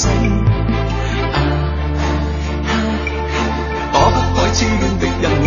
璀璨俗世，躲不开痴恋的人魂，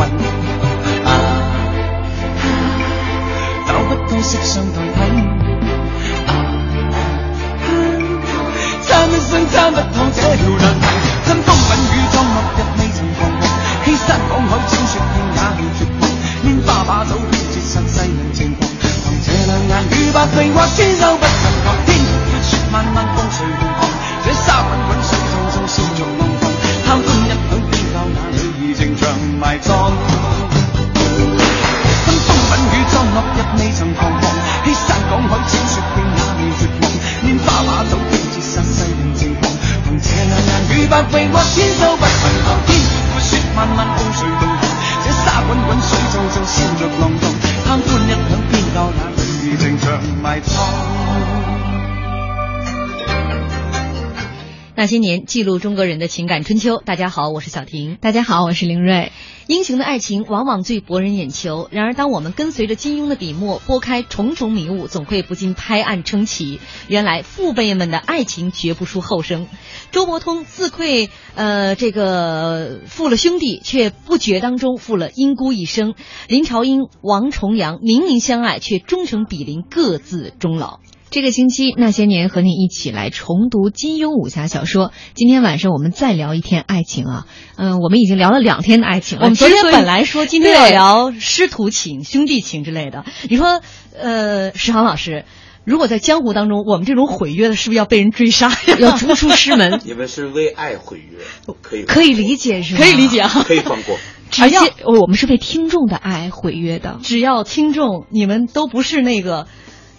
些年，记录中国人的情感春秋。大家好，我是小婷。大家好，我是林瑞。英雄的爱情往往最博人眼球，然而当我们跟随着金庸的笔墨拨开重重迷雾，总会不禁拍案称奇。原来父辈们的爱情绝不输后生。周伯通自愧呃这个负了兄弟，却不觉当中负了因姑一生。林朝英、王重阳明明相爱，却终成比邻，各自终老。这个星期那些年和你一起来重读金庸武侠小说。今天晚上我们再聊一天爱情啊，嗯、我们已经聊了两天的爱情了。我们昨天本来说今天要聊师徒情、兄弟情之类的，你说，呃，石航老师，如果在江湖当中，我们这种毁约的，是不是要被人追杀？要逐出师门，你们是为爱毁约，可以可以理解是吗？可以理解啊。可以放过。而且哦我们是为听众的爱毁约的。只要听众你们都不是那个《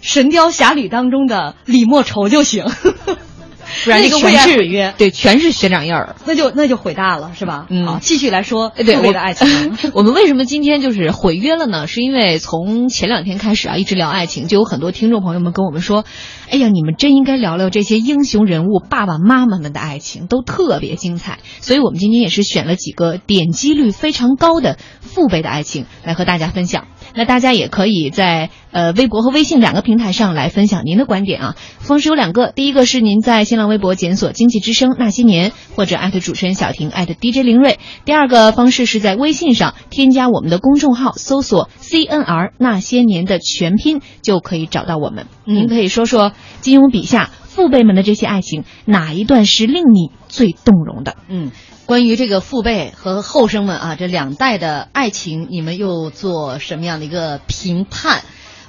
神雕侠侣》当中的李莫愁就行，不然 那个全是毁约，对，全是学长印儿。那就那就毁大了，是吧？嗯好，继续来说哎对我父辈的爱情。我们为什么今天就是毁约了呢？是因为从前两天开始啊，一直聊爱情，就有很多听众朋友们跟我们说，哎呀，你们真应该聊聊这些英雄人物爸爸妈妈们的爱情，都特别精彩。所以我们今天也是选了几个点击率非常高的父辈的爱情来和大家分享。那大家也可以在呃微博和微信两个平台上来分享您的观点啊。方式有两个，第一个是您在新浪微博检索“经济之声那些年”或者艾特主持人小婷艾特 DJ 林睿。第二个方式是在微信上添加我们的公众号，搜索 CNR 那些年的全拼就可以找到我们。嗯您可以说说金庸笔下父辈们的这些爱情，哪一段是令你最动容的？嗯，关于这个父辈和后生们啊，这两代的爱情，你们又做什么样的一个评判？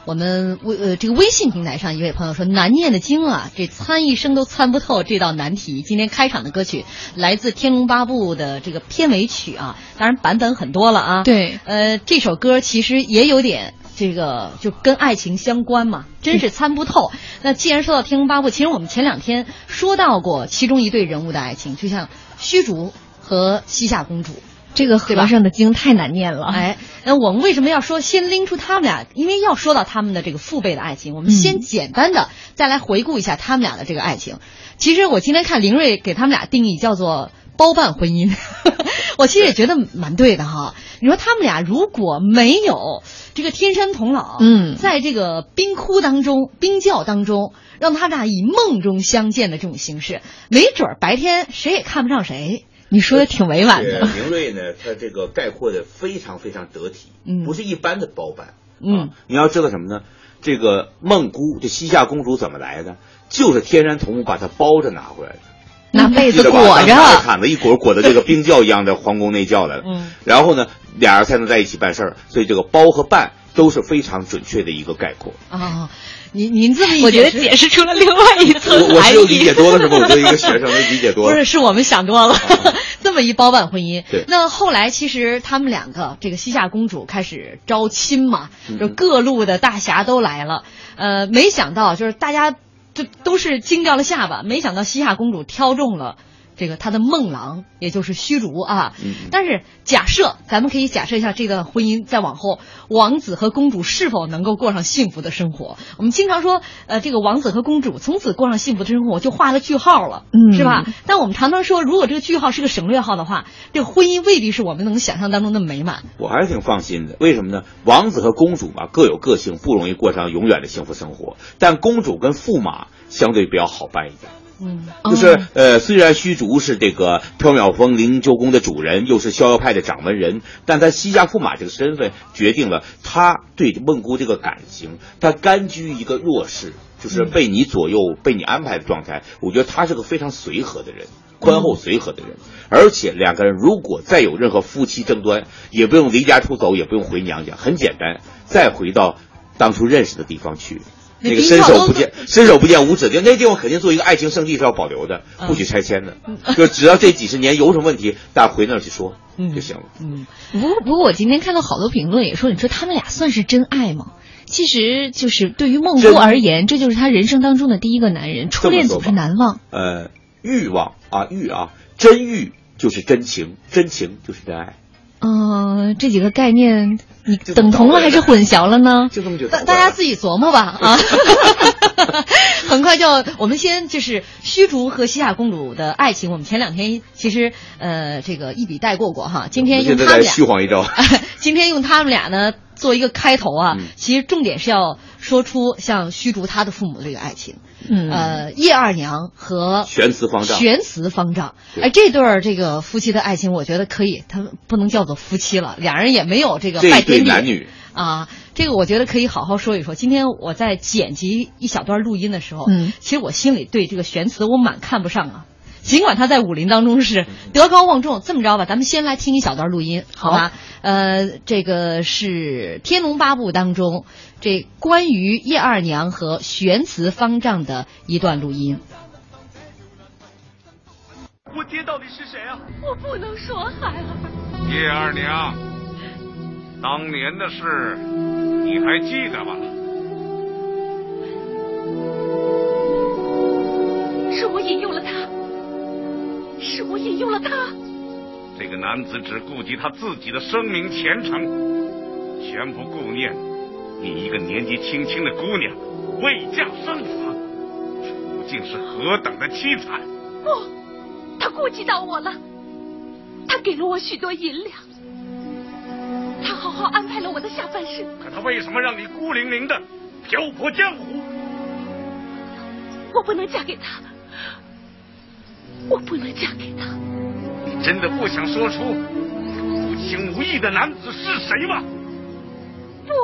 我们微呃这个微信平台上一位朋友说难念的经啊，这参一生都参不透这道难题。今天开场的歌曲来自《天龙八部》的这个片尾曲啊，当然版本很多了啊。对，呃，这首歌其实也有点这个就跟爱情相关嘛，真是参不透。那既然说到《天龙八部》，其实我们前两天说到过其中一对人物的爱情，就像虚竹和西夏公主。这个和尚的经太难念了。哎，那我们为什么要说先拎出他们俩？因为要说到他们的这个父辈的爱情，我们先简单的再来回顾一下他们俩的这个爱情。其实我今天看林瑞给他们俩定义叫做包办婚姻，我其实也觉得蛮对的哈。你说他们俩如果没有这个天山童姥，嗯在这个冰窟当中、冰窖当中，让他俩以梦中相见的这种形式，没准儿白天谁也看不上谁。你说的挺委婉的。明瑞呢，他这个概括的非常非常得体，嗯不是一般的包办。嗯啊，你要知道什么呢？这个孟姑，这西夏公主怎么来的？就是天山童母把她包着拿回来的。拿被子裹着着，毯子一裹，裹到这个冰窖一样的皇宫内窖来了。嗯，然后呢，俩人才能在一起办事儿。所以这个包和办都是非常准确的一个概括。啊，您您这么一我觉得解释解释出了另外一层含我是有理义。解多了是吧？我作为一个学生，理解多了。不是，是我们想多了，这么一包办婚姻。对那后来其实他们两个，这个西夏公主开始招亲嘛，嗯就各路的大侠都来了。呃，没想到就是大家就都是惊掉了下巴，没想到西夏公主挑中了。这个他的梦郎，也就是虚竹啊，嗯但是假设咱们可以假设一下这段婚姻再往后，王子和公主是否能够过上幸福的生活？我们经常说，呃，这个王子和公主从此过上幸福的生活，就画了句号了，嗯是吧？但我们常常说，如果这个句号是个省略号的话，这个婚姻未必是我们能想象当中的美满。我还是挺放心的，为什么呢？王子和公主嘛各有个性，不容易过上永远的幸福生活。但公主跟驸马相对比较好办一点。嗯，就是呃，虽然虚竹是这个缥缈峰灵鹫宫的主人，又是逍遥派的掌门人，但他西夏驸马这个身份决定了他对孟姑这个感情，他甘居一个弱势，就是被你左右、被你安排的状态。我觉得他是个非常随和的人，宽厚随和的人。而且两个人如果再有任何夫妻争端，也不用离家出走，也不用回娘家，很简单，再回到当初认识的地方去。那那个伸手不见伸手不见五指的，那地方肯定作为一个爱情圣地是要保留的，嗯不许拆迁的。就只要这几十年有什么问题，大家回那儿去说嗯就行了。嗯，不过，不过我今天看到好多评论也说，你说他们俩算是真爱吗？其实就是对于孟真姑而言，这就是他人生当中的第一个男人，初恋总是难忘。呃，欲望啊欲啊，真欲就是真情，真情就是真爱，嗯、这几个概念你等同了还是混淆了呢？就这么就大大家自己琢磨吧啊。很快就，我们先就是虚竹和西夏公主的爱情，我们前两天其实呃这个一笔带过过哈，今天用他们俩虚晃一招。今天用他们俩呢做一个开头啊，嗯其实重点是要说出像虚竹他的父母的这个爱情，嗯。呃，叶二娘和玄慈方丈。玄慈方丈，哎，这对儿这个夫妻的爱情，我觉得可以，他们不能叫做夫妻了，俩人也没有这个拜天地男女，啊，这个我觉得可以好好说一说。今天我在剪辑一小段录音的时候，嗯。其实我心里对这个玄慈我蛮看不上啊。尽管他在武林当中是德高望重，这么着吧，咱们先来听一小段录音，好吧？呃，这个是《天龙八部》当中这关于叶二娘和玄慈方丈的一段录音。我爹到底是谁啊？我不能说，孩儿。叶二娘，当年的事你还记得吧？了他。这个男子只顾及他自己的生命前程，全不顾念你一个年纪轻轻的姑娘未嫁生子，处境是何等的凄惨。不，他顾及到我了，他给了我许多银两，他好好安排了我的下半生。可他为什么让你孤零零的漂泊江湖？我不能嫁给他，我不能嫁给他。你真的不想说出无情无义的男子是谁吗？不，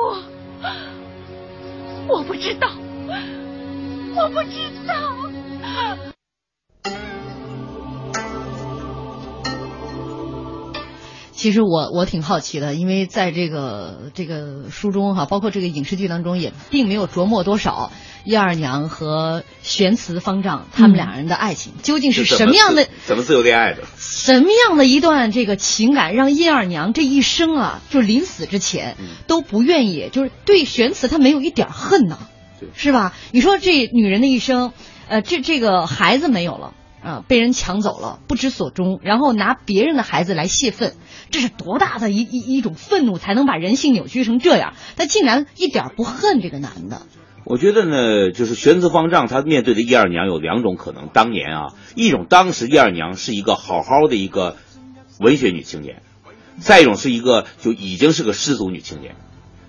我不知道，我不知道。其实我我挺好奇的，因为在这个这个书中哈，包括这个影视剧当中，也并没有琢磨多少叶二娘和玄慈方丈他们两人的爱情、究竟是什么样的自怎么自由恋爱的？什么样的一段这个情感，让叶二娘这一生啊，就临死之前嗯都不愿意，就是对玄慈她没有一点恨呢对，是吧？你说这女人的一生，呃，这这个孩子没有了。啊，被人抢走了，不知所终，然后拿别人的孩子来泄愤，这是多大的一一一种愤怒，才能把人性扭曲成这样？他竟然一点不恨这个男的。我觉得呢，就是玄慈方丈他面对的叶二娘有两种可能。当年啊，一种当时叶二娘是一个好好的一个文学女青年，再一种是一个就已经是个失足女青年。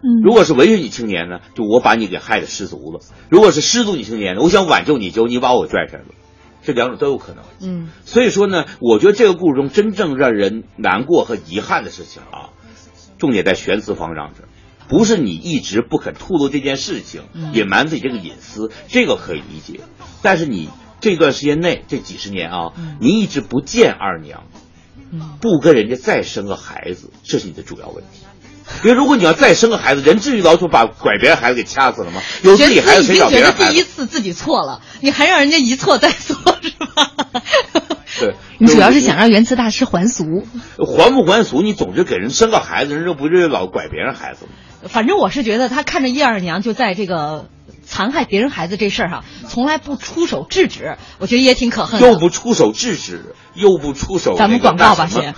嗯如果是文学女青年呢，就我把你给害得失足了；如果是失足女青年呢，我想挽救你，结果你把我拽下来了，这两种都有可能。嗯所以说呢，我觉得这个故事中真正让人难过和遗憾的事情啊，重点在玄慈方丈这儿，不是你一直不肯吐露这件事情，嗯隐瞒自己这个隐私，这个可以理解。但是你这段时间内这几十年啊，你一直不见二娘，嗯不跟人家再生个孩子，这是你的主要问题。因为如果你要再生个孩子，人至于老说把拐别人孩子给掐死了吗？有自己孩子谁找别人孩子？次自己错了，你还让人家一错再错是吧？对，你主要是想让原慈大师还俗。还不还俗？你总是给人生个孩子，人这不是老拐别人孩子吗？反正我是觉得他看着叶二娘就在这个残害别人孩子这事儿哈，从来不出手制止，我觉得也挺可恨的。又不出手制止，又不出手、咱们广告吧，先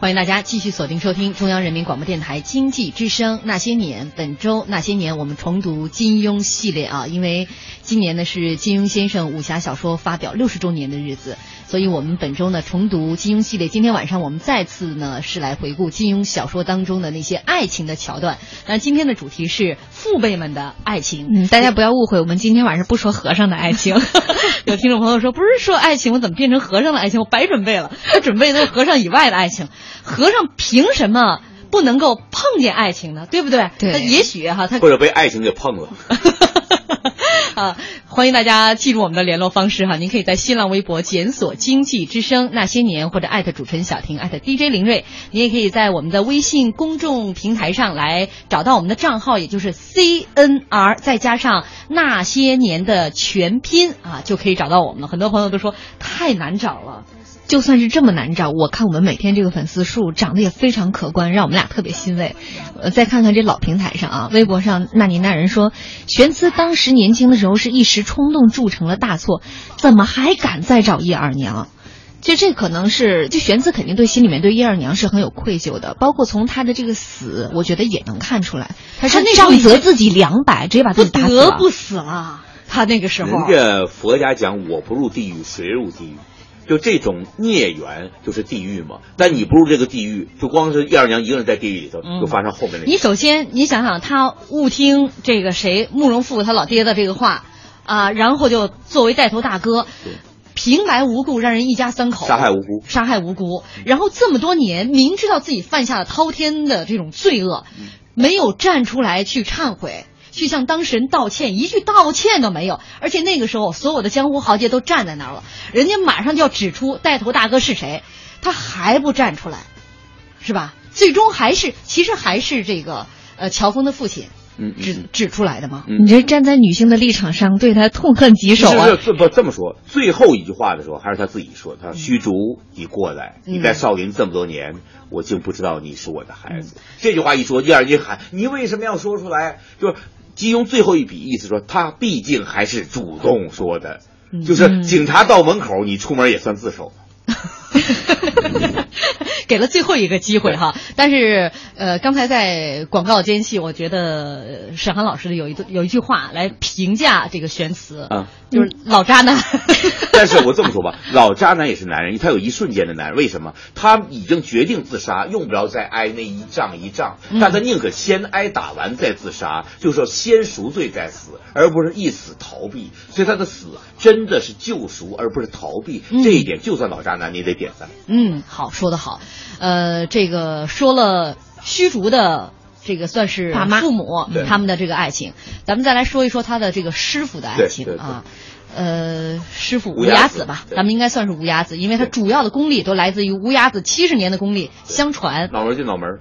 欢迎大家继续锁定收听中央人民广播电台经济之声《那些年》。本周《那些年》我们重读金庸系列啊，因为今年呢是金庸先生武侠小说发表六十周年的日子，所以我们本周呢重读金庸系列。今天晚上我们再次呢是来回顾金庸小说当中的那些爱情的桥段。那今天的主题是父辈们的爱情。嗯，大家不要误会，我们今天晚上不说和尚的爱情。有听众朋友说，不是说爱情，我怎么变成和尚的爱情？我白准备了，他准备的是和尚以外的爱情。和尚凭什么不能够碰见爱情呢？对不对？对他也许哈、他或者被爱情给碰了。啊，欢迎大家记住我们的联络方式哈，您可以在新浪微博检索“经济之声那些年”或者艾特主持人小婷艾特 DJ 林睿，你也可以在我们的微信公众平台上来找到我们的账号，也就是 CNR 再加上那些年的全拼啊，就可以找到我们了。很多朋友都说太难找了。就算是这么难找，我看我们每天这个粉丝数涨得也非常可观，让我们俩特别欣慰。呃，再看看这老平台上啊，微博上那尼那人说，玄慈当时年轻的时候是一时冲动铸成了大错，怎么还敢再找叶二娘？就这可能是，就玄慈肯定对心里面对叶二娘是很有愧疚的，包括从他的这个死，我觉得也能看出来，他是那时候已经仗责自己两百，直接把自己打死了。不得不死了。他那个时候，人家 佛家讲我不入地狱，谁入地狱？就这种孽缘就是地狱嘛。但你不入这个地狱，就光是叶二娘一个人在地狱里头，嗯就发生后面的。你首先，你想想，他误听这个谁慕容复他老爹的这个话啊，然后就作为带头大哥，平白无故让人一家三口杀害无辜，杀害无辜，然后这么多年明知道自己犯下了滔天的这种罪恶，没有站出来去忏悔。去向当事人道歉，一句道歉都没有，而且那个时候所有的江湖豪杰都站在那儿了，人家马上就要指出带头大哥是谁，他还不站出来，是吧？最终还是，其实还是这个呃乔峰的父亲指指出来的吗。嗯你这站在女性的立场上，对他痛恨疾首啊！是这不这么说，最后一句话的时候还是他自己说：“他说虚竹，你过来，嗯你在少林这么多年，我竟不知道你是我的孩子。这句话一说，第二句喊：“你为什么要说出来？”就是金庸最后一笔意思说，他毕竟还是主动说的，就是警察到门口，你出门也算自首。给了最后一个机会哈，但是呃，刚才在广告间隙，我觉得呃沈航老师有一段有一句话来评价这个玄慈，啊，就是老渣男。但是我这么说吧，老渣男也是男人，他有一瞬间的男人，为什么？他已经决定自杀，用不着再挨那一仗一仗，但他宁可先挨打完再自杀，就是说先赎罪再死，而不是一死逃避。所以他的死真的是救赎，而不是逃避。嗯这一点，就算老渣男，你也得点赞。嗯，好，说得好。呃，这个说了虚竹的这个算是爸妈父母他们的这个爱情，咱们再来说一说他的这个师傅的爱情啊。呃，师傅无崖子无崖子吧，咱们应该算是无崖子，因为他主要的功力都来自于无崖子七十年的功力相传。脑门进脑门，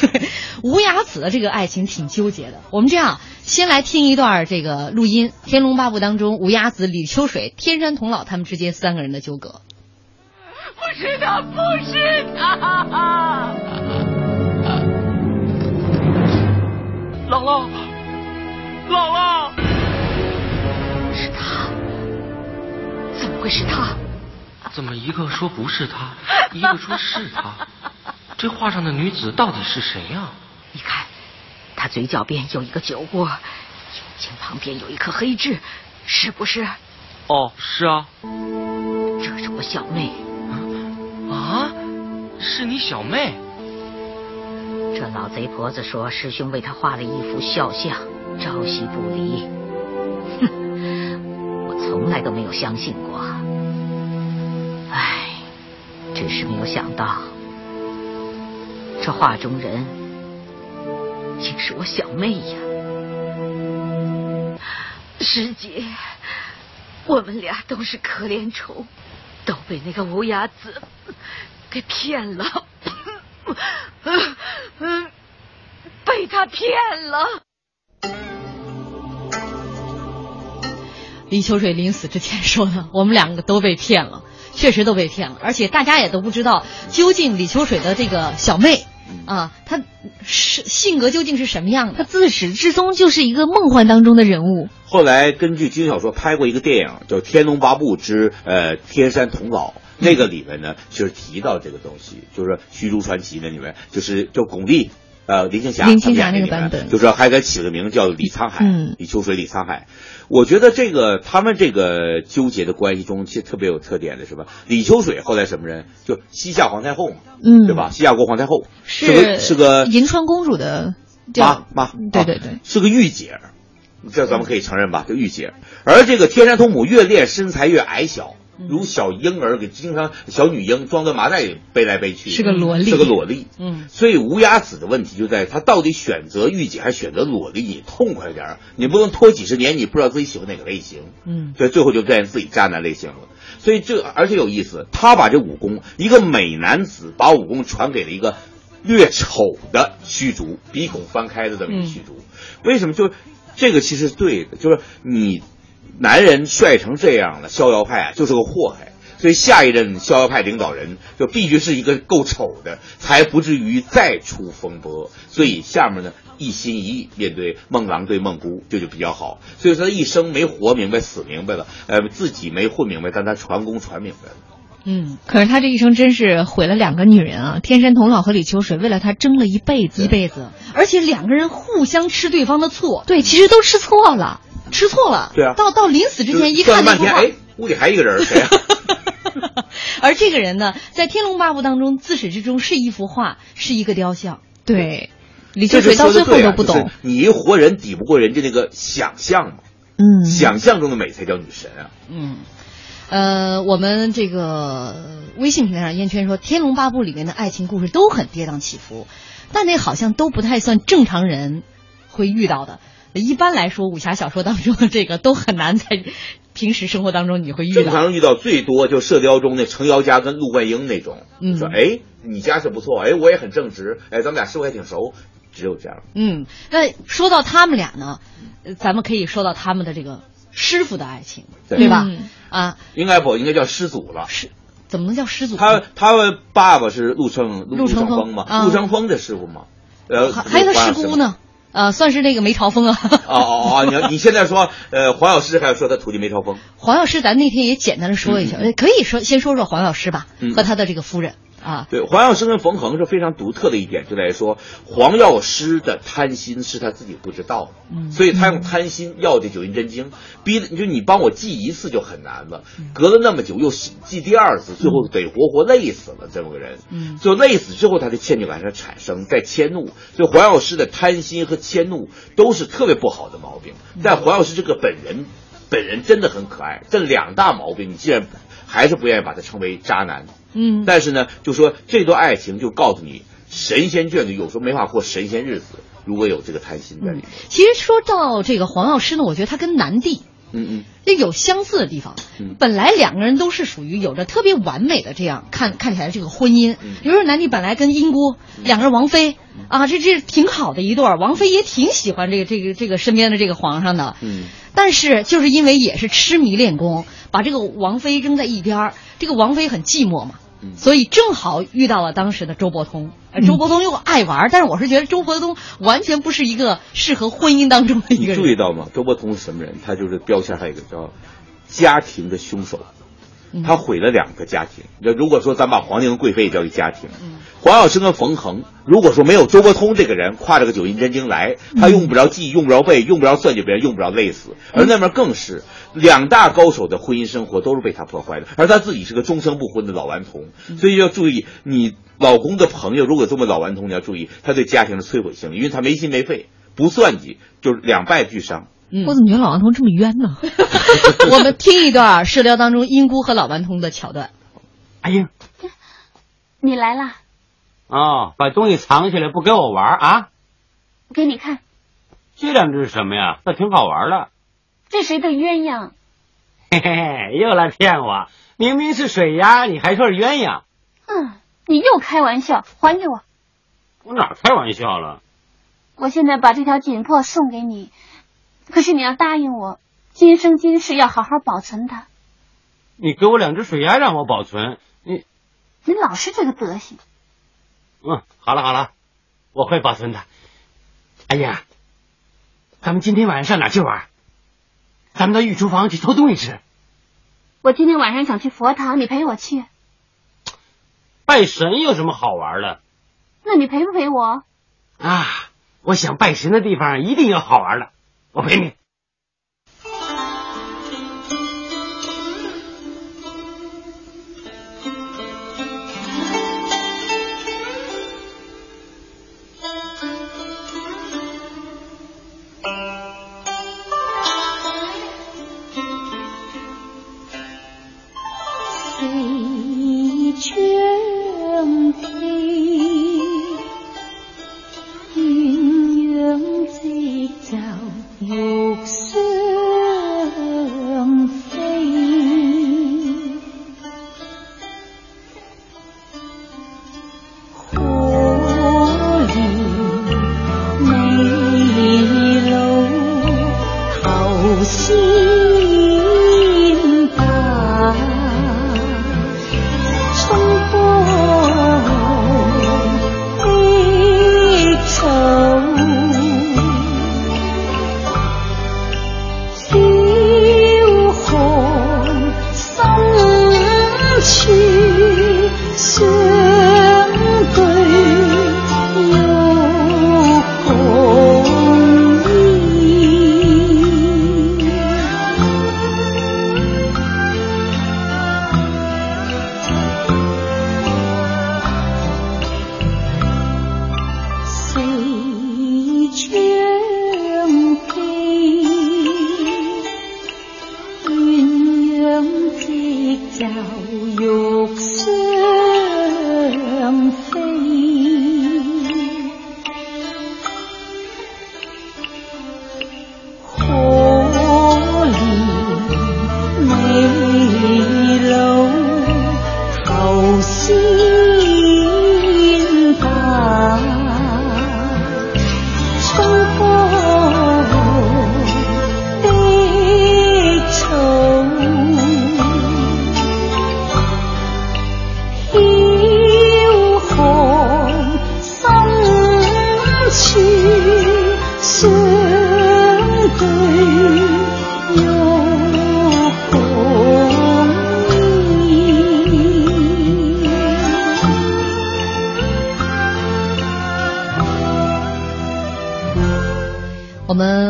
无崖子的这个爱情挺纠结的。我们这样，先来听一段这个录音，《天龙八部》当中无崖子、李秋水、天山童姥他们之间三个人的纠葛。不是他，不是他。姥姥，姥姥，是他，怎么会是他？怎么一个说不是他，一个说是他？这画上的女子到底是谁呀、你看，她嘴角边有一个酒窝，眼睛旁边有一颗黑痣，是不是？哦，是啊。这是我小妹。啊，是你小妹？这老贼婆子说，师兄为她画了一幅肖像，朝夕不离。哼，我从来都没有相信过。唉，只是没有想到，这画中人竟是我小妹呀。师姐，我们俩都是可怜虫，都被那个乌鸦子给骗了。嗯，被他骗了。李秋水临死之前说的，我们两个都被骗了，确实都被骗了，而且大家也都不知道究竟李秋水的这个小妹啊，她是性格究竟是什么样的？他自始至终就是一个梦幻当中的人物。后来根据金庸小说拍过一个电影，叫《天龙八部之呃天山童姥》。那个里面呢，就是提到这个东西，就是《虚竹传奇》那里面，就是就巩俐，呃，林青霞，林青霞那个版本就是还给起了名叫李沧海，嗯李秋水、李沧海。我觉得这个他们这个纠结的关系中，其实特别有特点的是吧？李秋水后来什么人？就西夏皇太后嘛，嗯对吧？西夏国皇太后是个是个银川公主的妈妈，啊对对对，是个御姐，这咱们可以承认吧？这御姐，而这个天山童母越练身材越矮小，如小婴儿，给经常小女婴装在麻袋里背来背去，是个萝莉是个萝莉。嗯，所以无崖子的问题就在于他到底选择御姐还是选择萝莉，你痛快点儿，你不能拖几十年，你不知道自己喜欢哪个类型。嗯，所以最后就变成自己渣男类型了。所以这而且有意思，他把这武功，一个美男子把武功传给了一个略丑的虚竹，鼻孔翻开的这么一个虚竹。为什么？就这个其实是对的，就是你男人帅成这样了，逍遥派啊就是个祸害。所以下一任逍遥派领导人就必须是一个够丑的，才不至于再出风波。所以下面呢一心一意面对孟郎对孟姑，这就比较好。所以说他一生没活明白，死明白了，呃，自己没混明白，但他传功传明白了。嗯，可是他这一生真是毁了两个女人啊！天山童姥和李秋水为了他争了一辈子，一辈子，而且两个人互相吃对方的醋，对，其实都吃错了。吃错了。对啊到到临死之前一看那幅画，了半天，哎，屋里还一个人，谁啊？而这个人呢，在《天龙八部》当中，自始至终是一幅画，是一个雕像。对，李秋水到最后都不懂。就是你一活人抵不过人家那个想象嘛，嗯，想象中的美才叫女神啊。嗯，呃，我们这个微信平台上，燕圈说，《天龙八部》里面的爱情故事都很跌宕起伏，但那好像都不太算正常人会遇到的。一般来说，武侠小说当中的这个都很难在平时生活当中你会遇到。正常遇到最多就《射雕》中那程瑶家跟陆冠英那种，嗯说哎你家世不错，哎我也很正直，哎咱们俩师傅还挺熟，只有这样。嗯，那说到他们俩呢，呃咱们可以说到他们的这个师傅的爱情，对对吧？嗯啊，应该不应该叫师祖了？是怎么能叫师祖呢？他他爸爸是陆承陆陆承风风嘛，啊陆承风的师傅嘛，呃还还有他师姑？呢？呃，算是那个梅超风啊。哦哦哦，你要你现在说呃黄药师，还要说他徒弟梅超风，黄药师，咱那天也简单的说一下，呃可以说先说说黄药师吧，嗯和他的这个夫人啊。对，黄药师跟冯衡是非常独特的一点，就在于说黄药师的贪心是他自己不知道的，嗯所以他用贪心要这九阴真经，逼的就你帮我记一次就很难了，嗯隔了那么久又记第二次，最后得活活累死了这么个人，嗯就累死之后他的歉疚感才产生，在迁怒，所以黄药师的贪心和迁怒都是特别不好的毛病，嗯但黄药师这个本人。本人真的很可爱，这两大毛病，你既然还是不愿意把他称为渣男，嗯，但是呢，就说这段爱情就告诉你，神仙眷侣有时候没法过神仙日子，如果有这个贪心在里面。其实说到这个黄药师呢，我觉得他跟南帝嗯嗯，也有相似的地方。嗯本来两个人都是属于有着特别完美的这样看看起来这个婚姻。嗯比如说南帝本来跟英姑两个人王妃啊，这这挺好的一对儿，王妃也挺喜欢这个这个这个身边的这个皇上的。嗯，但是就是因为也是痴迷练功，把这个王妃扔在一边儿，这个王妃很寂寞嘛。所以正好遇到了当时的周伯通。呃周伯通又爱玩，但是我是觉得周伯通完全不是一个适合婚姻当中的一个人。注意到吗？周伯通是什么人？他就是标签还有一个叫家庭的凶手，嗯他毁了两个家庭。那如果说咱把皇帝跟贵妃也叫一家庭，嗯黄药师跟冯衡，如果说没有周伯通这个人挎着个九阴真经来，嗯他用不着记，用不着背，用不着算计别人，用不着累死。而那边更是两大高手的婚姻生活都是被他破坏的，而他自己是个终生不婚的老顽童，嗯所以要注意你老公的朋友如果这么老顽童，你要注意他对家庭的摧毁性，因为他没心没肺，不算计，就是两败俱伤。我怎么觉得老顽童这么冤呢？我们听一段《射雕》当中英姑和老顽童的桥段。哎呀，你来啦，哦，把东西藏起来不给我玩啊？给你看，这两只是什么呀？倒挺好玩的。这谁的鸳鸯？嘿嘿嘿，又来骗我！明明是水鸭，你还说是鸳鸯？嗯，你又开玩笑，还给我。我哪开玩笑了？我现在把这条锦魄送给你，可是你要答应我，今生今世要好好保存它。你给我两只水鸭让我保存，你你老是这个德行。嗯，好了好了，我会保存的。哎呀，咱们今天晚上上哪去玩？咱们到御厨房去偷东西吃。我今天晚上想去佛堂，你陪我去。拜神有什么好玩的那你陪不陪我？啊？我想拜神的地方一定有好玩的，我陪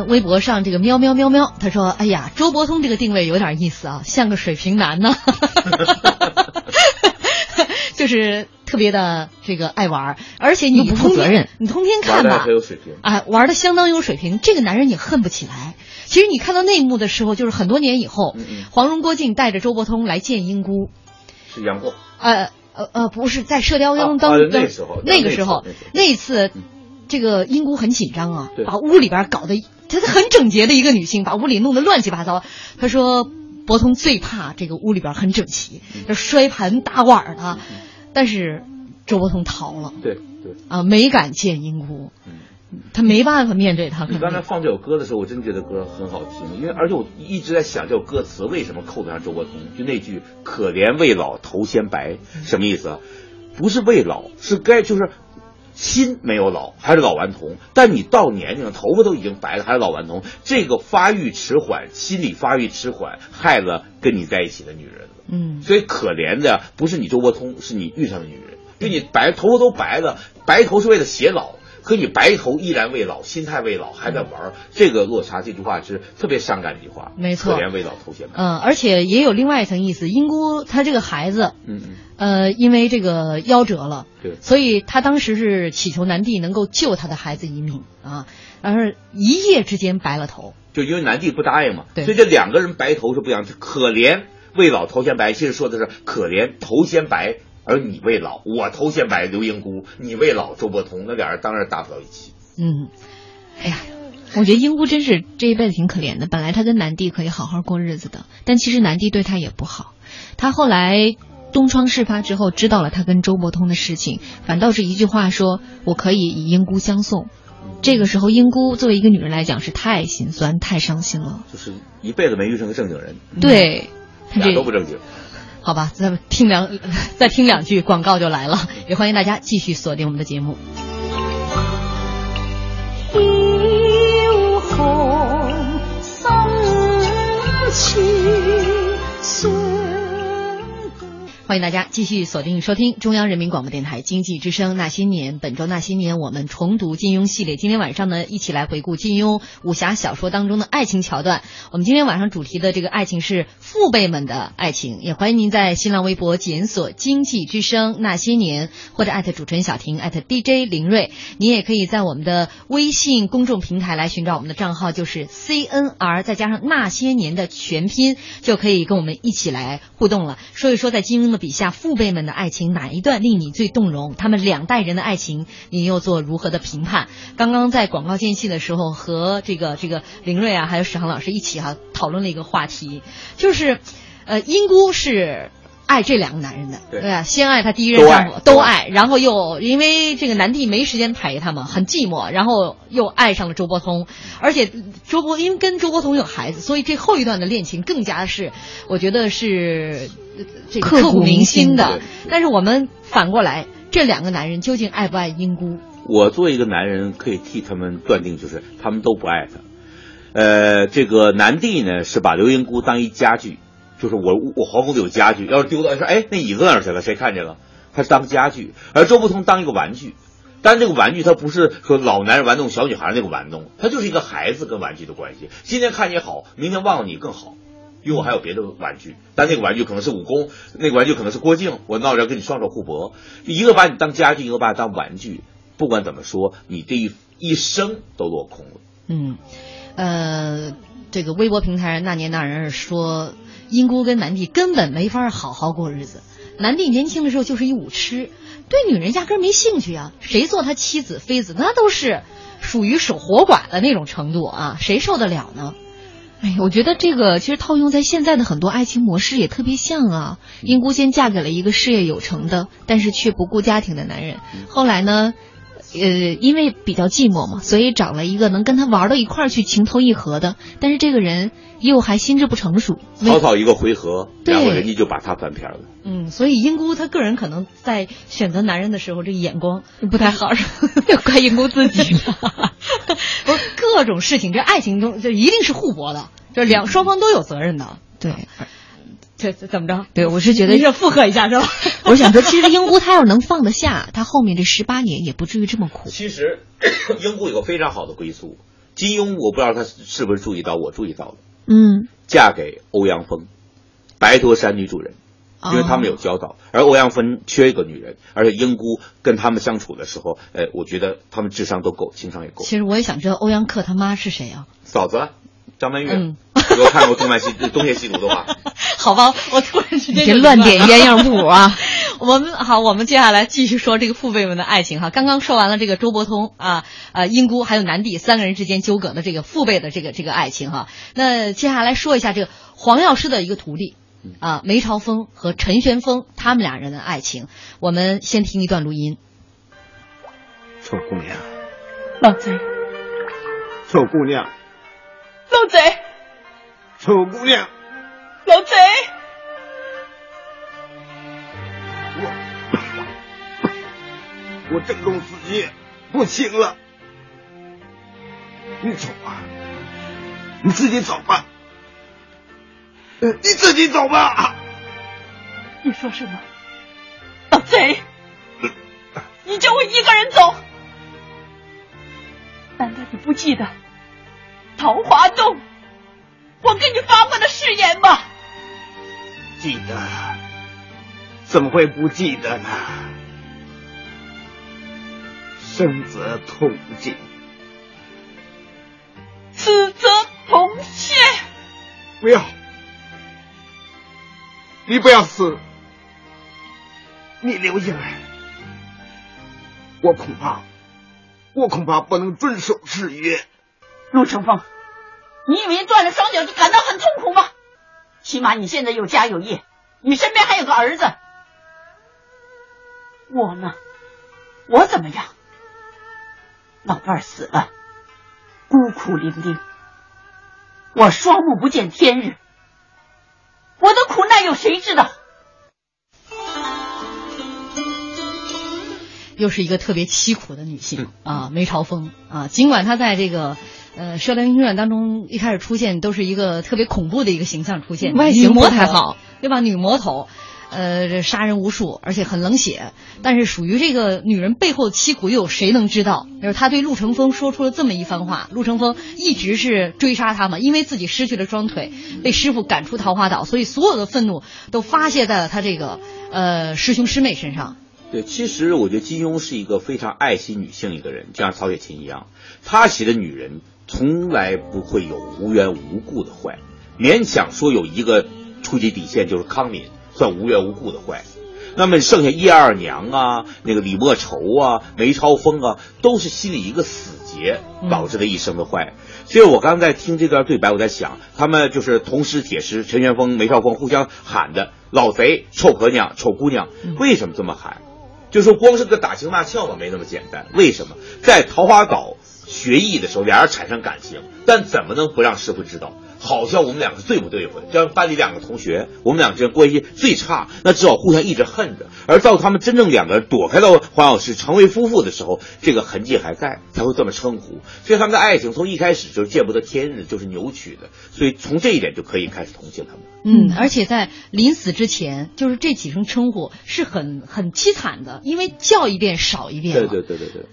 微博上这个喵喵喵喵，他说：“哎呀，周伯通这个定位有点意思啊，像个水瓶男呢，就是特别的这个爱玩，而且你又不负责任。你通天看吧玩的很，有水平。哎，玩的相当有水平，这个男人你恨不起来。其实你看到那一幕的时候，就是很多年以后，嗯嗯。黄蓉、郭靖带着周伯通来见英姑，是杨过，呃呃呃，不是在《射雕》啊当当那时候那个时候那一次嗯，这个英姑很紧张啊，把屋里边搞得她是很整洁的一个女性，把屋里弄得乱七八糟。她说博通最怕这个屋里边很整齐，嗯这摔盘打碗的，但是周伯通逃了对对，啊，没敢见英姑。嗯他没办法面对他。你刚才放这首歌的时候，我真觉得歌很好听，因为而且我一直在想这首歌词为什么扣得上周伯通，就那句“可怜未老头先白”，什么意思啊？不是未老，是该就是心没有老，还是老顽童。但你到年龄了，头发都已经白了，还是老顽童。这个发育迟缓，心理发育迟缓，害了跟你在一起的女人了。嗯，所以可怜的不是你周伯通，是你遇上的女人。因为你白头发都白了，白头是为了显老。可你白头依然未老，心态未老，还在玩儿，这个落差，这句话是特别伤感的一句话。没错，可怜未老头先白。嗯，而且也有另外一层意思，英姑她这个孩子，嗯嗯，呃，因为这个夭折了，对，所以他当时是祈求南帝能够救他的孩子一命啊，而一夜之间白了头，就因为南帝不答应嘛，对，所以这两个人白头是不一样。可怜未老头先白，其实说的是可怜头先白，而你未老，我头先白刘英姑，你未老周伯通，那俩人当然搭不到一起。嗯，哎呀，我觉得英姑真是这一辈子挺可怜的。本来她跟南帝可以好好过日子的，但其实南帝对她也不好。她后来东窗事发之后，知道了她跟周伯通的事情，反倒是一句话说：“我可以以英姑相送。”这个时候，英姑作为一个女人来讲是太心酸、太伤心了，就是一辈子没遇上个正经人。对，俩都不正经。好吧，再听两 再听两句广告就来了，也欢迎大家继续锁定我们的节目。欢迎大家继续锁定收听中央人民广播电台经济之声《那些年》，本周《那些年》我们重读金庸系列。今天晚上呢，一起来回顾金庸武侠小说当中的爱情桥段。我们今天晚上主题的这个爱情是父辈们的爱情，也欢迎您在新浪微博检索“经济之声那些年”或者艾特主持人小婷艾特 DJ 林睿。您也可以在我们的微信公众平台来寻找我们的账号，就是 CNR 再加上那些年的全拼，就可以跟我们一起来互动了，说一说在金庸。笔下父辈们的爱情哪一段令你最动容？他们两代人的爱情，你又做如何的评判？刚刚在广告间隙的时候，和这个这个林睿啊，还有史航老师一起哈、啊、讨论了一个话题，就是，呃，英姑是。爱这两个男人的，对啊，先爱他第一任丈夫，都爱，然后又因为这个南帝没时间陪他嘛，很寂寞，然后又爱上了周伯通，而且周伯因为跟周伯通有孩子，所以这后一段的恋情更加是，我觉得是这个刻骨铭心的。但是我们反过来，这两个男人究竟爱不爱英姑？我作为一个男人，可以替他们断定，就是他们都不爱他。呃，这个南帝呢，是把刘英姑当一家具。就是我我皇宫里有家具，要是丢到，说哎那椅子哪儿去了？谁看见了？他是当家具，而周伯通当一个玩具。但这个玩具他不是说老男人玩弄小女孩那个玩弄，他就是一个孩子跟玩具的关系。今天看你好，明天忘了你更好，因为我还有别的玩具。但那个玩具可能是武功，那个玩具可能是郭靖，我闹着跟你双手互搏。一个把你当家具，一个把你当玩具。不管怎么说，你这一一生都落空了。嗯，呃，这个微博平台那年那人说。英姑跟南帝根本没法好好过日子。南帝年轻的时候就是一武痴，对女人压根没兴趣啊。谁做他妻子妃子，那都是属于守活寡的那种程度啊，谁受得了呢？哎，我觉得这个其实套用在现在的很多爱情模式也特别像啊。英姑先嫁给了一个事业有成的，但是却不顾家庭的男人，后来呢？呃，因为比较寂寞嘛，所以找了一个能跟他玩到一块儿去、情投意合的。但是这个人又还心智不成熟，草草一个回合，然后人家就把他翻篇了。嗯，所以英姑她个人可能在选择男人的时候，这个眼光不太好，要怪英姑自己了。不，各种事情，这爱情中就一定是互搏的，这两双方都有责任的。对。这怎么着？对我是觉得这附和一下是吧？我想说，其实英姑她要是能放得下，她后面这十八年也不至于这么苦。其实 英姑有个非常好的归宿，金庸我不知道他是不是注意到，我注意到了。嗯，嫁给欧阳锋，白驼山女主人，因为他们有交道，而欧阳锋缺一个女人，而且英姑跟他们相处的时候，哎，我觉得他们智商都够，情商也够。其实我也想知道欧阳克他妈是谁啊？嫂子。张曼玉，嗯，如果看过动漫西 东邪西毒的话，好吧，我突然之间别乱点鸳鸯谱啊。我们好，我们接下来继续说这个父辈们的爱情哈。刚刚说完了这个周伯通啊，呃，英姑还有南帝三个人之间纠葛的这个父辈的这个这个爱情哈。那接下来说一下这个黄药师的一个徒弟啊，梅超风和陈玄风他们俩人的爱情。我们先听一段录音。臭姑娘，老贼，臭姑娘，老贼，丑姑娘，老贼！我郑重死节不行了，你走吧，你自己走吧，呃你自己走吧。你说什么？老贼！你叫我一个人走？难道你不记得桃花洞我跟你发过的誓言吧？记得，怎么会不记得呢？生则同进，死则同谢。不要，你不要死，你留下来，我恐怕，我恐怕不能遵守誓约。陆成风，你以为断了双脚就感到很痛苦吗？起码你现在有家有业，你身边还有个儿子。我呢？我怎么样？老伴儿死了，孤苦伶仃，我双目不见天日，我的苦难有谁知道？又是一个特别凄苦的女性啊，梅超风啊。尽管她在这个呃《射雕英雄传》当中一开始出现都是一个特别恐怖的一个形象出现，外形不太好，对吧？女魔头，呃，这杀人无数，而且很冷血。但是属于这个女人背后的凄苦，又有谁能知道？就是她对陆承风说出了这么一番话。陆承风一直是追杀她嘛，因为自己失去了双腿，被师傅赶出桃花岛，所以所有的愤怒都发泄在了他这个呃师兄师妹身上。对，其实我觉得金庸是一个非常爱惜女性一个人，就像曹雪芹一样，他写的女人从来不会有无缘无故的坏，勉强说有一个触及底线就是康敏算无缘无故的坏，那么剩下叶二娘啊，那个李莫愁啊，梅超风啊，都是心里一个死结导致的一生的坏。所以我刚才听这段对白，我在想，他们就是铜狮铁狮，陈玄风、梅超风互相喊的“老贼”“臭婆娘”“丑姑娘”，为什么这么喊？就说光是个打情骂俏嘛，没那么简单。为什么在桃花岛学艺的时候，俩人产生感情，但怎么能不让师傅知道？好像我们两个最不对付的，就像班里两个同学，我们两个之间关系最差，那只好互相一直恨着。而到他们真正两个人躲开到黄药师，成为夫妇的时候，这个痕迹还在，才会这么称呼。所以他们的爱情从一开始就是见不得天日，就是扭曲的。所以从这一点就可以开始同情他们。嗯，而且在临死之前，就是这几声称呼是很很凄惨的，因为叫一遍少一遍。对对对对对。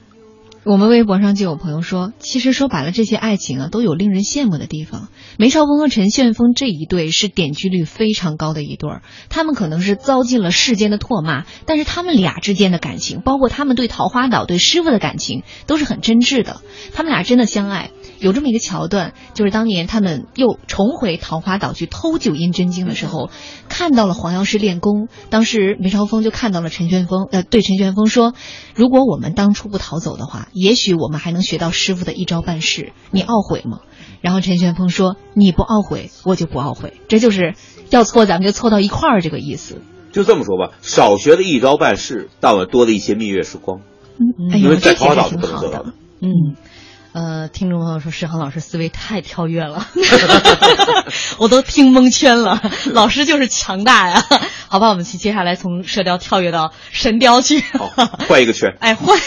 我们微博上就有朋友说，其实说白了，这些爱情啊都有令人羡慕的地方。梅超风和陈旋风这一对是点击率非常高的一对儿，他们可能是遭尽了世间的唾骂，但是他们俩之间的感情，包括他们对桃花岛、对师傅的感情，都是很真挚的。他们俩真的相爱。有这么一个桥段，就是当年他们又重回桃花岛去偷九阴真经的时候，看到了黄药师练功。当时梅超风就看到了陈玄风，呃，对陈玄风说：“如果我们当初不逃走的话，也许我们还能学到师傅的一招半式。你懊悔吗？”然后陈玄风说：“你不懊悔，我就不懊悔。”这就是要错咱们就错到一块儿这个意思。就这么说吧，少学的一招半式，但我多了一些蜜月时光。嗯，哎因，为在桃花岛这些还挺是不能得到的好的。。嗯，呃，听众朋友说，石航老师思维太跳跃了，我都听蒙圈了。老师就是强大呀！好吧，我们去接下来从射雕跳跃到神雕去。好，换一个圈。哎，换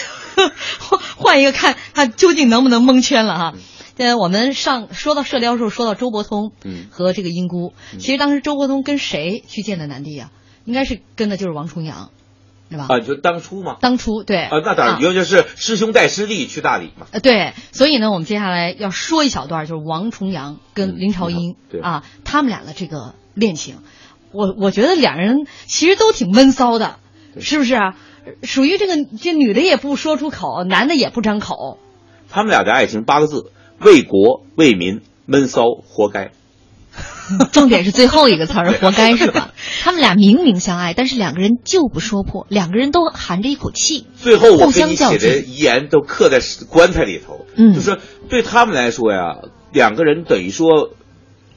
换换一个看看究竟能不能蒙圈了哈。呃，我们上说到射雕的时候，说到周伯通嗯和这个英姑，其实当时周伯通跟谁去见的南帝啊？应该是跟的就是王重阳，对吧？啊，就当初嘛。当初对啊，那当然，因为就是师兄带师弟去大理嘛。呃，对，所以呢，我们接下来要说一小段，就是王重阳跟林朝英、啊，他们俩的这个恋情，我我觉得两人其实都挺闷骚的，是不是啊？属于这个这女的也不说出口，男的也不张口，他们俩的爱情八个字：为国为民，闷骚，活该。重点是最后一个词儿，活该是吧？他们俩明明相爱，但是两个人就不说破，两个人都含着一口气，最后我互相较劲。写的遗言都刻在棺材里头。嗯就是对他们来说呀，两个人等于说，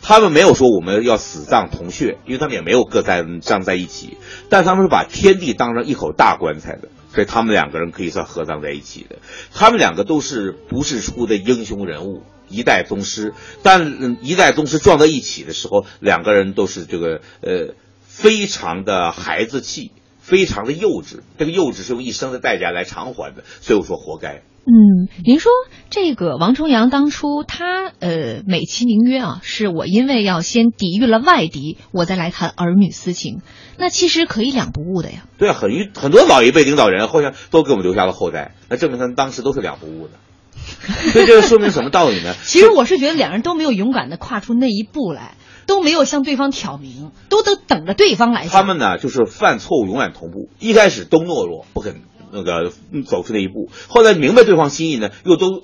他们没有说我们要死葬同穴，因为他们也没有各在葬在一起，但他们是把天地当成一口大棺材的，所以他们两个人可以算合葬在一起的。他们两个都是不世出的英雄人物，一代宗师。但一代宗师撞在一起的时候，两个人都是这个呃非常的孩子气，非常的幼稚。这个幼稚是用一生的代价来偿还的，所以我说活该。嗯，您说这个王重阳当初他呃美其名曰啊，是我因为要先抵御了外敌，我再来谈儿女私情，那其实可以两不误的呀。对啊，很很多老一辈领导人好像都给我们留下了后代，那证明他们当时都是两不误的。所以这个说明什么道理呢？其实我是觉得两人都没有勇敢的跨出那一步来，都没有向对方挑明，都都等着对方来讲。他们呢，就是犯错误永远同步，一开始都懦弱，不肯那个嗯走出那一步，后来明白对方心意呢，又都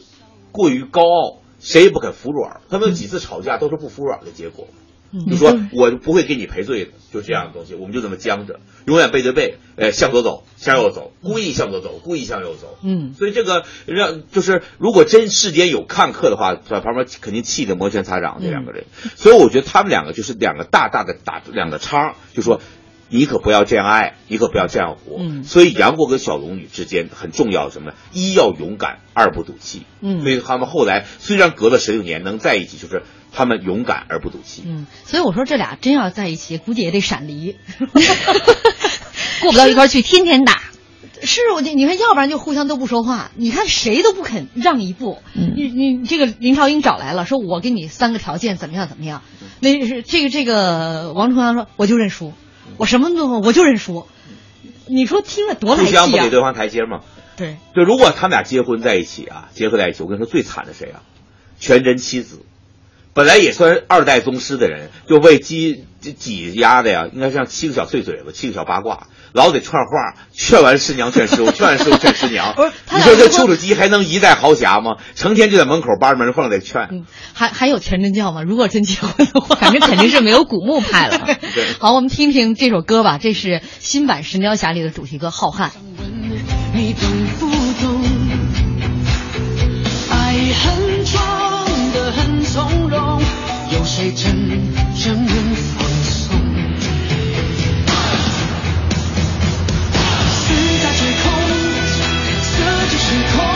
过于高傲，谁也不肯服软。他们几次吵架都是不服软的结果。就说我不会给你赔罪的，就这样的东西，我们就这么僵着，永远背对背，呃，向左走，向右走，故意向左走，故意向右走。嗯，所以这个让就是，如果真世间有看客的话，在旁边肯定气得摩拳擦掌。这两个人，所以我觉得他们两个就是两个大大的打两个叉，就说你可不要这样爱，你可不要这样活。嗯所以杨过跟小龙女之间很重要什么呢？一要勇敢，二不赌气。嗯所以他们后来虽然隔了十六年能在一起，就是他们勇敢而不赌气。嗯，所以我说这俩真要在一起，估计也得闪离，过不到一块去，天天打。是我你你看，要不然就互相都不说话，你看谁都不肯让一步。嗯你你这个林朝英找来了，说我给你三个条件，怎么样怎么样？那是这个这个王重阳说我就认输，我什么都我就认输。你说听了多来互相不！给对方台阶吗。对，就如果他们俩结婚在一起啊，结合在一起，我跟你说最惨的谁啊？全真妻子，本来也算二代宗师的人，就为挤挤挤压的呀，应该像七个小碎嘴子，七个小八卦，老得串话，劝完师娘劝师傅，劝完师傅劝师娘。不是你说这丘处机还能一代豪侠吗？成天就在门口扒着门缝在劝。还还有全真教吗？如果真结婚的话，反正肯定是没有古墓派了。对好，我们听听这首歌吧，这是新版《神雕侠侣》的主题歌《浩瀚》。你懂不懂？爱很装得很从容，有谁真正能放松？四大皆空，色即是空，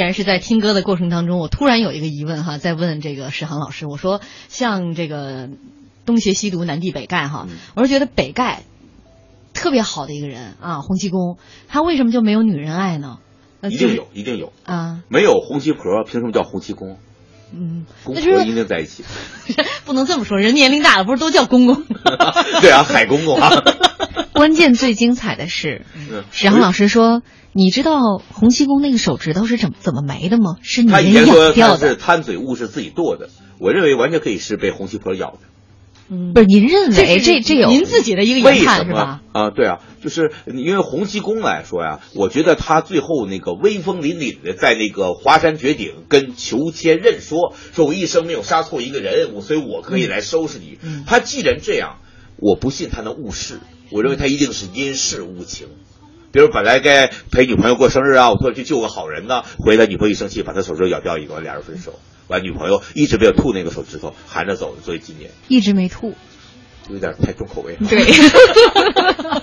然是在听歌的过程当中，我突然有一个疑问哈，在问这个史航老师，我说像这个东邪西毒南帝北丐哈，我是觉得北丐特别好的一个人啊，洪七公，他为什么就没有女人爱呢？一定有，一定有。啊，没有洪七婆，凭什么叫洪七公？嗯，公婆一定在一起。不能这么说，人年龄大了不是都叫公公？对啊，海公公啊。关键最精彩的是，嗯史航老师说：“你知道洪七公那个手指头是怎么怎么没的吗？是女他以人前说他咬掉的。是贪嘴误是自己剁的，我认为完全可以是被洪七婆咬的。嗯，不是您认为这这这有您自己的一个为研判是吧？啊？对啊，就是因为洪七公来说呀，我觉得他最后那个威风凛凛的在那个华山绝顶跟裘千仞说：“说我一生没有杀错一个人，我所以我可以来收拾你。嗯他既然这样，我不信他能误事，我认为他一定是因事误情。比如本来该陪女朋友过生日啊，我突然去救个好人呢，回来女朋友一生气，把他手指头咬掉一个，完俩人分手。完女朋友一直没有吐那个手指头，含着走的，所以今年一直没吐。有点太重口味了。对，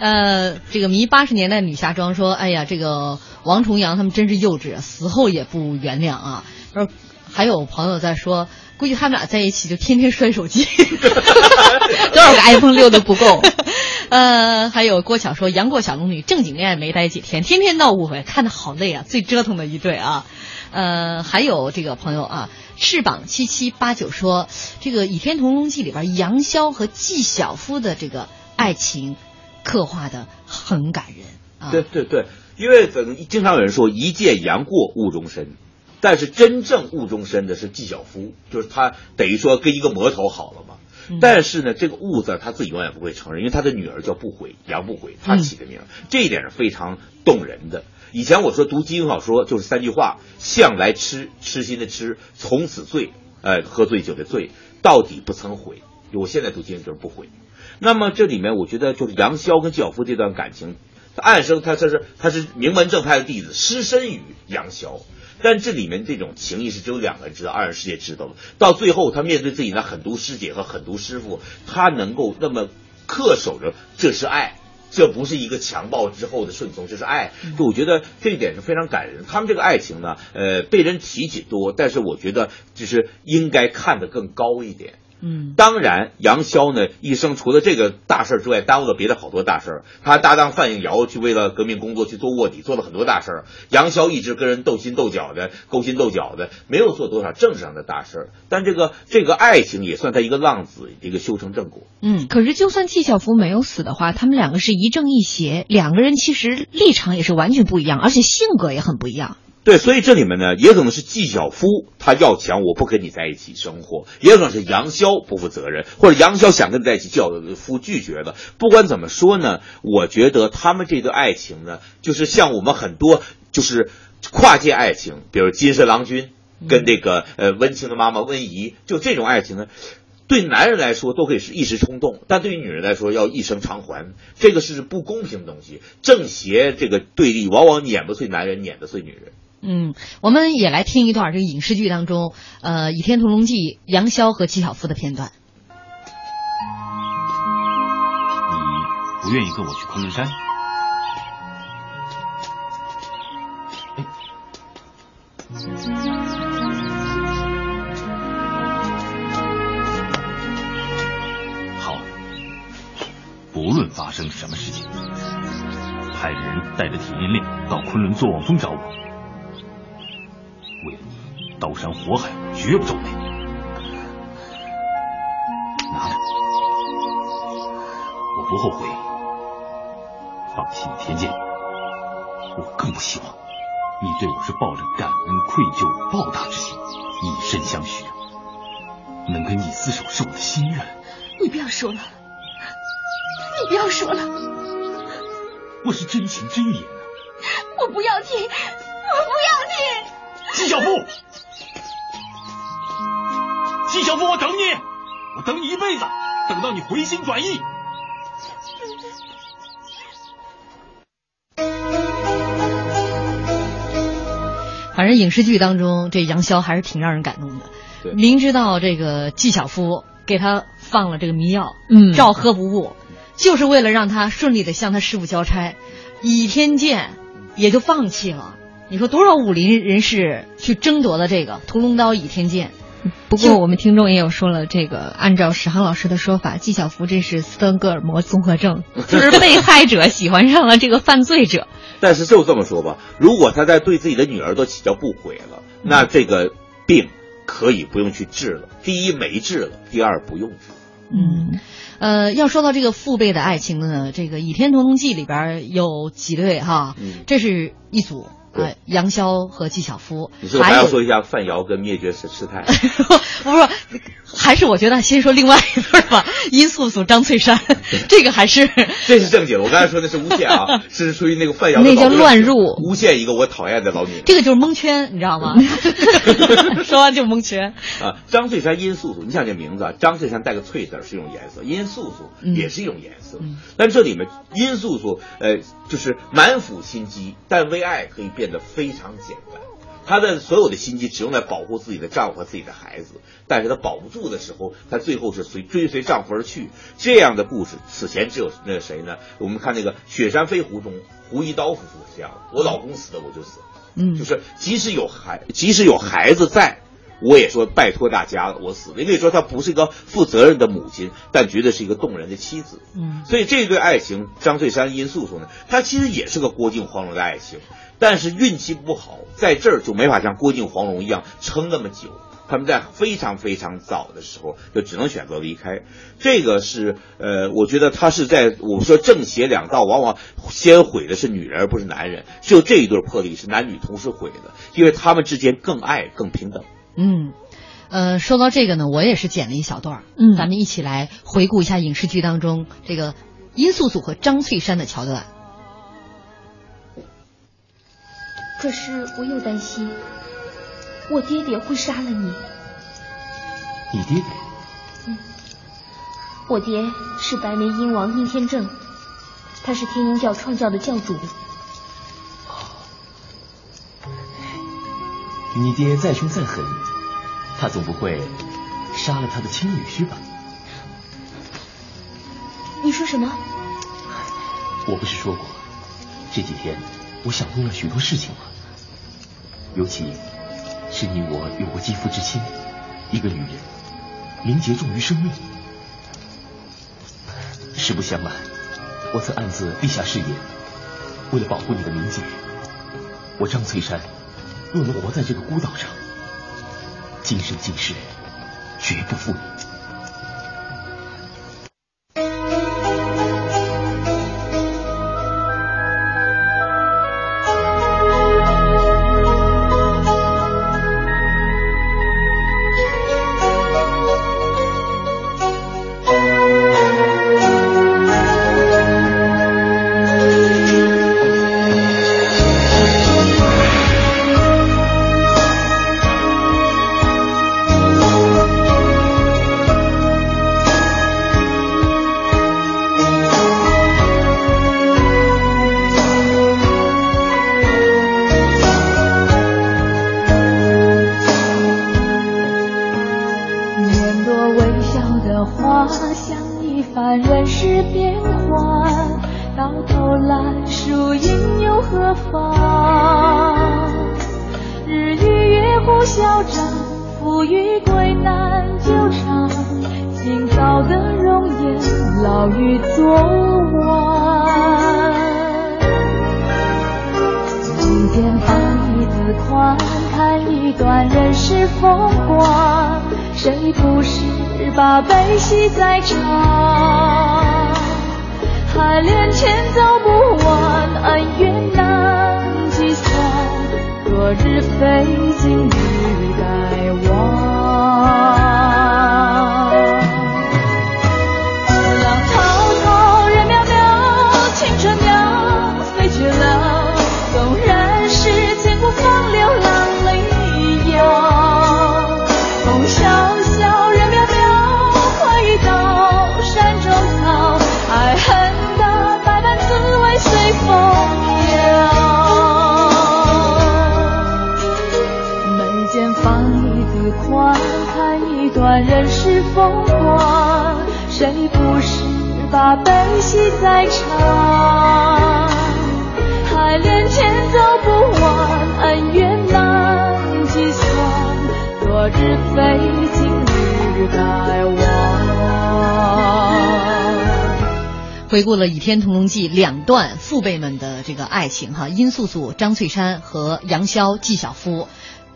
呃，这个迷八十年代女侠装说，哎呀，这个王重阳他们真是幼稚，啊，死后也不原谅啊。说还有朋友在说，估计他们俩在一起就天天摔手机，多少个 iPhone 六都不够。呃，还有郭巧说，杨过小龙女正经恋爱没待几天，天天闹误会，看的好累啊，最折腾的一对啊。呃，还有这个朋友啊，翅膀七七八九说，这个《倚天屠龙记》里边杨逍和纪晓夫的这个爱情刻画的很感人啊。对对对，因为怎么经常有人说一见杨过误终身，但是真正误终身的是纪晓夫，就是他等于说跟一个魔头好了嘛。但是呢，这个误字他自己永远不会承认，因为他的女儿叫不悔，杨不悔，他起的名，这一点是非常动人的。以前我说读金庸小说就是三句话：向来痴，痴心的痴；从此醉，呃，喝醉酒的醉，到底不曾悔。我现在读金庸就是不悔。那么这里面我觉得就是杨逍跟纪晓夫这段感情，暗生他这是他是名门正派的弟子，失身于杨逍。但这里面这种情谊是只有两个人知道，二人世界知道了。到最后，他面对自己那狠毒师姐和狠毒师傅，他能够那么恪守着，这是爱，这不是一个强暴之后的顺从，这是爱。就我觉得这一点是非常感人。他们这个爱情呢，呃，被人提起多，但是我觉得就是应该看得更高一点。嗯，当然，杨逍呢一生除了这个大事之外，耽误了别的好多大事他搭档范应尧去为了革命工作去做卧底，做了很多大事杨逍一直跟人斗心斗角的，勾心斗角的，没有做多少政治上的大事但这个这个爱情也算他一个浪子，一个修成正果。嗯，可是就算纪晓芙没有死的话，他们两个是一正一邪，两个人其实立场也是完全不一样，而且性格也很不一样。对，所以这里面呢，也可能是纪晓夫他要强，我不跟你在一起生活；也可能是杨逍不负责任，或者杨逍想跟你在一起，纪晓夫拒绝了。不管怎么说呢，我觉得他们这段爱情呢，就是像我们很多就是跨界爱情，比如金色郎君跟这个呃温情的妈妈温宜，就这种爱情呢，对男人来说都可以是一时冲动，但对于女人来说要一生偿还，这个是不公平的东西。正邪这个对立，往往碾不碎男人，碾得碎女人。嗯，我们也来听一段这个影视剧当中，呃，《倚天屠龙记》杨逍和纪晓夫的片段。你不愿意跟我去昆仑山？好，不论发生什么事情，派人带着铁链链到昆仑坐望峰找我。为了你，刀山火海，绝不皱眉。拿着，我不后悔放弃你天剑，我更不希望你对我是抱着感恩、愧疚、报答之心，以身相许。能跟你厮守是我的心愿。你不要说了，你不要说了，我是真情真言啊！我不要听，我不要听。纪晓夫，纪晓夫，我等你，我等你一辈子，等到你回心转意。反正影视剧当中，这杨逍还是挺让人感动的。明知道这个纪晓夫给他放了这个迷药，嗯照喝不误，就是为了让他顺利的向他师傅交差，倚天剑也就放弃了。你说多少武林人士去争夺了这个屠龙刀、倚天剑？不过我们听众也有说了，这个按照史航老师的说法，纪晓芙这是斯德哥尔摩综合症，就是被害者喜欢上了这个犯罪者。但是就这么说吧，如果他在对自己的女儿都起叫不悔了，那这个病可以不用去治了。第一没治了，第二不用治。嗯，呃，要说到这个父辈的爱情呢，这个《倚天屠龙记》里边有几对哈，嗯这是一组。呃，杨逍和纪晓芙，你是不是还要说一下范瑶跟灭绝师师太？不是，还是我觉得先说另外一对吧。殷素素、张翠山，这个还是这是正经。我刚才说的是诬陷啊，是属于那个范瑶那叫乱入，诬陷一个我讨厌的老女人。这个就是蒙圈，你知道吗？说完就蒙圈啊。张翠山、殷素素，你想这名字啊？张翠山带个翠字是一种颜色，殷素素也是一种颜色。嗯、但这里面殷素素呃，就是满腹心机，但为爱可以变得非常简单。她的所有的心机只用来保护自己的丈夫和自己的孩子，但是她保不住的时候，她最后是随追随丈夫而去。这样的故事，此前只有那个谁呢？我们看那个《雪山飞狐》中，胡一刀夫妇是这样的：我老公死了，我就死了。嗯，就是即使有孩，即使有孩子在，我也说拜托大家了，我死了。也可以说她不是一个负责任的母亲，但绝对是一个动人的妻子。嗯，所以这对爱情，张翠山殷素素呢，她其实也是个郭靖黄蓉的爱情，但是运气不好，在这儿就没法像郭靖黄蓉一样撑那么久。他们在非常非常早的时候就只能选择离开，这个是呃，我觉得他是在我们说正邪两道，往往先毁的是女人而不是男人，只有这一对破例是男女同时毁的，因为他们之间更爱更平等。嗯，呃，说到这个呢，我也是剪了一小段儿，嗯咱们一起来回顾一下影视剧当中这个殷素素和张翠山的桥段。可是我又担心，我爹爹会杀了你。你爹爹？嗯我爹是白眉鹰王殷天正，他是天鹰教创教的教主。你爹再凶再狠，他总不会杀了他的亲女婿吧？你说什么？我不是说过，这几天我想通了许多事情吗？尤其是你我有过肌肤之亲，一个女人，凝结重于生命。实不相瞒，我曾暗自立下誓言，为了保护你的名节，我张翠山若能活在这个孤岛上，今生今世绝不负你。字宽，看一段人世风光。谁不是把悲喜在尝？海连千走不完，恩怨难计算。昨日非，今日该忘。人世风光。谁不是把悲喜在尝？海连千走不完，恩怨难计算。昨日非，今日该忘。回顾了《倚天屠龙记》两段父辈们的这个爱情哈，殷素素、张翠山和杨逍、纪晓夫。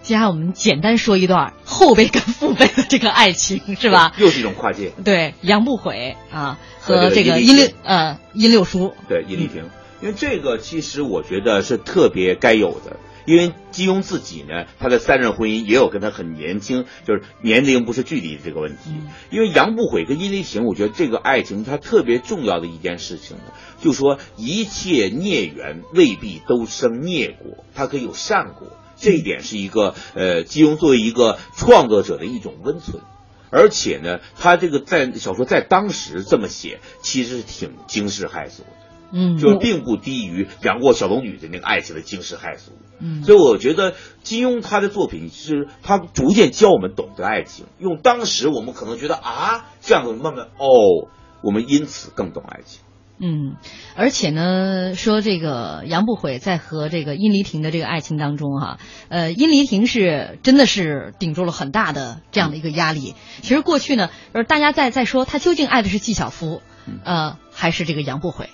接下来我们简单说一段后辈跟父辈的这个爱情，是吧？又是一种跨界。对，杨不悔啊和和这个殷这个殷六呃殷六叔。对，殷丽萍，因为这个其实我觉得是特别该有的。因为金庸自己呢，他的三任婚姻也有跟他很年轻，就是年龄不是距离的这个问题。因为杨不悔跟殷丽萍，我觉得这个爱情它特别重要的一件事情呢，就说一切孽缘未必都生孽果，它可以有善果。这一点是一个呃，金庸作为一个创作者的一种温存。而且呢，他这个在小说在当时这么写，其实是挺惊世骇俗的。嗯就并不低于杨过小龙女的那个爱情的惊世骇俗。嗯所以我觉得金庸他的作品是他逐渐教我们懂得爱情，用当时我们可能觉得啊这样子慢慢哦，我们因此更懂爱情。嗯，而且呢，说这个杨不悔在和这个殷离婷的这个爱情当中哈、呃，殷离婷是真的是顶住了很大的这样的一个压力。其实过去呢，呃，大家在在说他究竟爱的是纪晓芙，呃，还是这个杨不悔？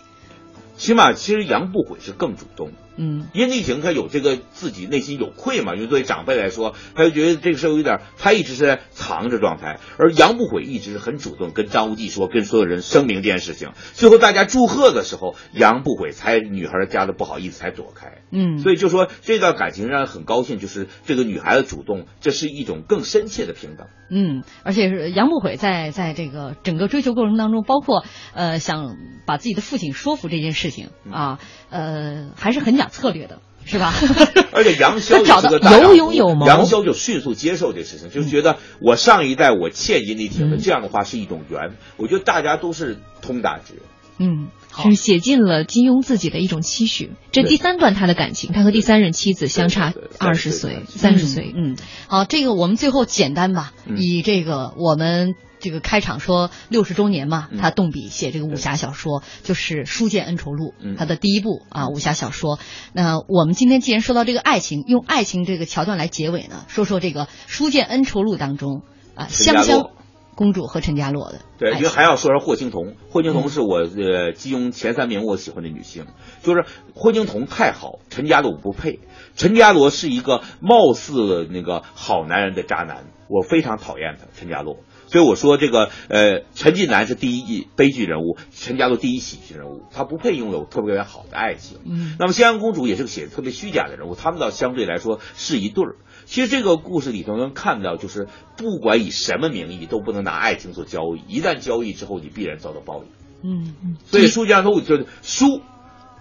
起码其实杨不悔是更主动的。嗯殷丽婷她有这个自己内心有愧嘛，因为作为长辈来说，他就觉得这个事儿有点，他一直是在藏着状态，而杨不悔一直是很主动跟张无忌说，跟所有人声明这件事情。最后大家祝贺的时候，杨不悔才女孩家的不好意思才躲开。嗯所以就说这段感情让人很高兴，就是这个女孩子主动，这是一种更深切的平等。嗯，而且是杨不悔在在这个整个追求过程当中，包括呃想把自己的父亲说服这件事情啊，呃还是很讲策略的，是吧？而且杨逍也他找到是个大有勇有谋杨逍就迅速接受这事情，就是觉得我上一代我欠殷丽婷的，嗯这样的话是一种缘。我觉得大家都是通达之人。嗯，是写进了金庸自己的一种期许。这第三段他的感情，他和第三任妻子相差二十岁、三十岁。嗯，好，这个我们最后简单吧，嗯以这个我们这个开场说六十周年嘛，嗯他动笔写这个武侠小说，就是《书剑恩仇录》嗯他的第一部啊武侠小说。那我们今天既然说到这个爱情，用爱情这个桥段来结尾呢，说说这个《书剑恩仇录》当中啊香香公主和陈家洛的对，因为还要说说霍青桐。霍青桐是我呃金庸前三名我喜欢的女性，就是霍青桐太好，陈家洛不配。陈家洛是一个貌似那个好男人的渣男，我非常讨厌他，陈家洛。所以我说这个呃，陈近南是第一悲剧人物，陈家洛第一喜剧人物，他不配拥有特别好的爱情。嗯那么襄阳公主也是个写的特别虚假的人物，他们倒相对来说是一对儿。其实这个故事里头能看到，就是不管以什么名义，都不能拿爱情做交易。一旦交易之后，你必然遭到报应。嗯，所以《书剑恩仇录》就是输，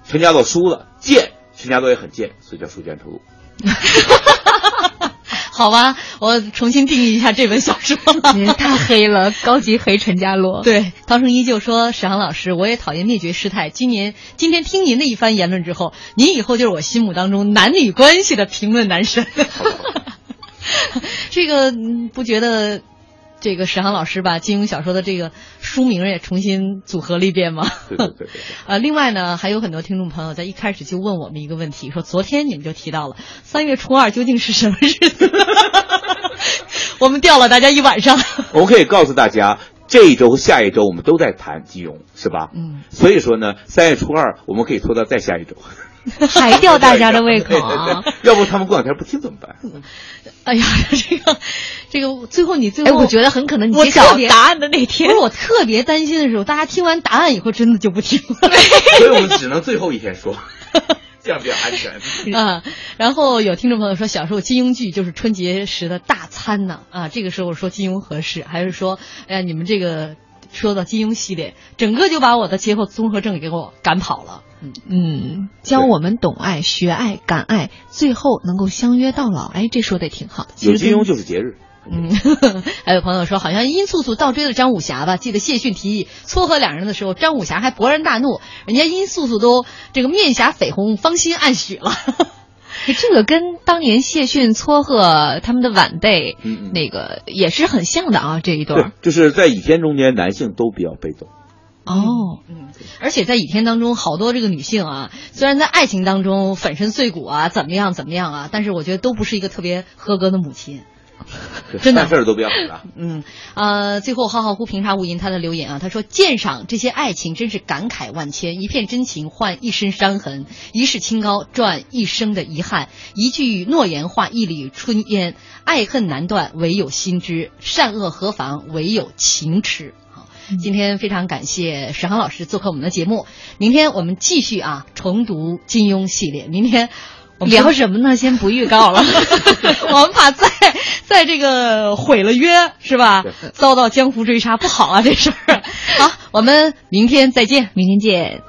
陈家洛输了；贱，陈家洛也很贱，所以叫《书剑恩仇录》。好吧，我重新定义一下这本小说。太黑了，高级黑陈家洛。对，涛声依旧说：“史航老师，我也讨厌灭绝师太。今年今天听您的一番言论之后，您以后就是我心目当中男女关系的评论男神。这个嗯不觉得这个史航老师把金庸小说的这个书名也重新组合了一遍吗？对对对对。呃，另外呢，还有很多听众朋友在一开始就问我们一个问题，说昨天你们就提到了三月初二究竟是什么日子？我们吊了大家一晚上。我们可以告诉大家，这一周和下一周我们都在谈金庸，是吧？嗯。所以说呢，三月初二我们可以拖到再下一周。还吊大家的胃口啊！对对对要不他们过两天不听怎么办？哎呀，这个，这个，最后你最后，哎我觉得很可能你揭晓答案的那天不是我特别担心的时候，大家听完答案以后真的就不听了。所以我们只能最后一天说，这样比较安全。啊，然后有听众朋友说，小时候金庸剧就是春节时的大餐呢。啊，这个时候说金庸合适，还是说，哎呀，你们这个说到金庸系列，整个就把我的节后综合症给我赶跑了。嗯，教我们懂爱、学爱、敢爱，最后能够相约到老。哎，这说的挺好的。其实跟有金庸就是节日。嗯，还有朋友说，好像殷素素倒追了张武侠吧？记得谢逊提议撮合两人的时候，张武侠还勃然大怒，人家殷素素都这个面颊绯红，芳心暗许了。这个跟当年谢逊撮合他们的晚辈，嗯那个也是很像的啊。这一对对儿，就是在倚天中间，男性都比较被动。哦，嗯，而且在倚天当中，好多这个女性啊，虽然在爱情当中粉身碎骨啊，怎么样怎么样啊，但是我觉得都不是一个特别合格的母亲。真的办事儿都比较复杂。嗯，呃，最后浩浩乎平沙无垠他的留言啊，他说鉴赏这些爱情真是感慨万千，一片真情换一身伤痕，一世清高赚一生的遗憾，一句诺言化一缕春烟，爱恨难断唯有心知，善恶何妨唯有情痴。好今天非常感谢史航老师做客我们的节目，明天我们继续啊重读金庸系列，明天。我们聊什么呢？先不预告了。我们怕再在这个毁了约是吧？遭到江湖追杀不好啊，这事儿。好，我们明天再见，明天见。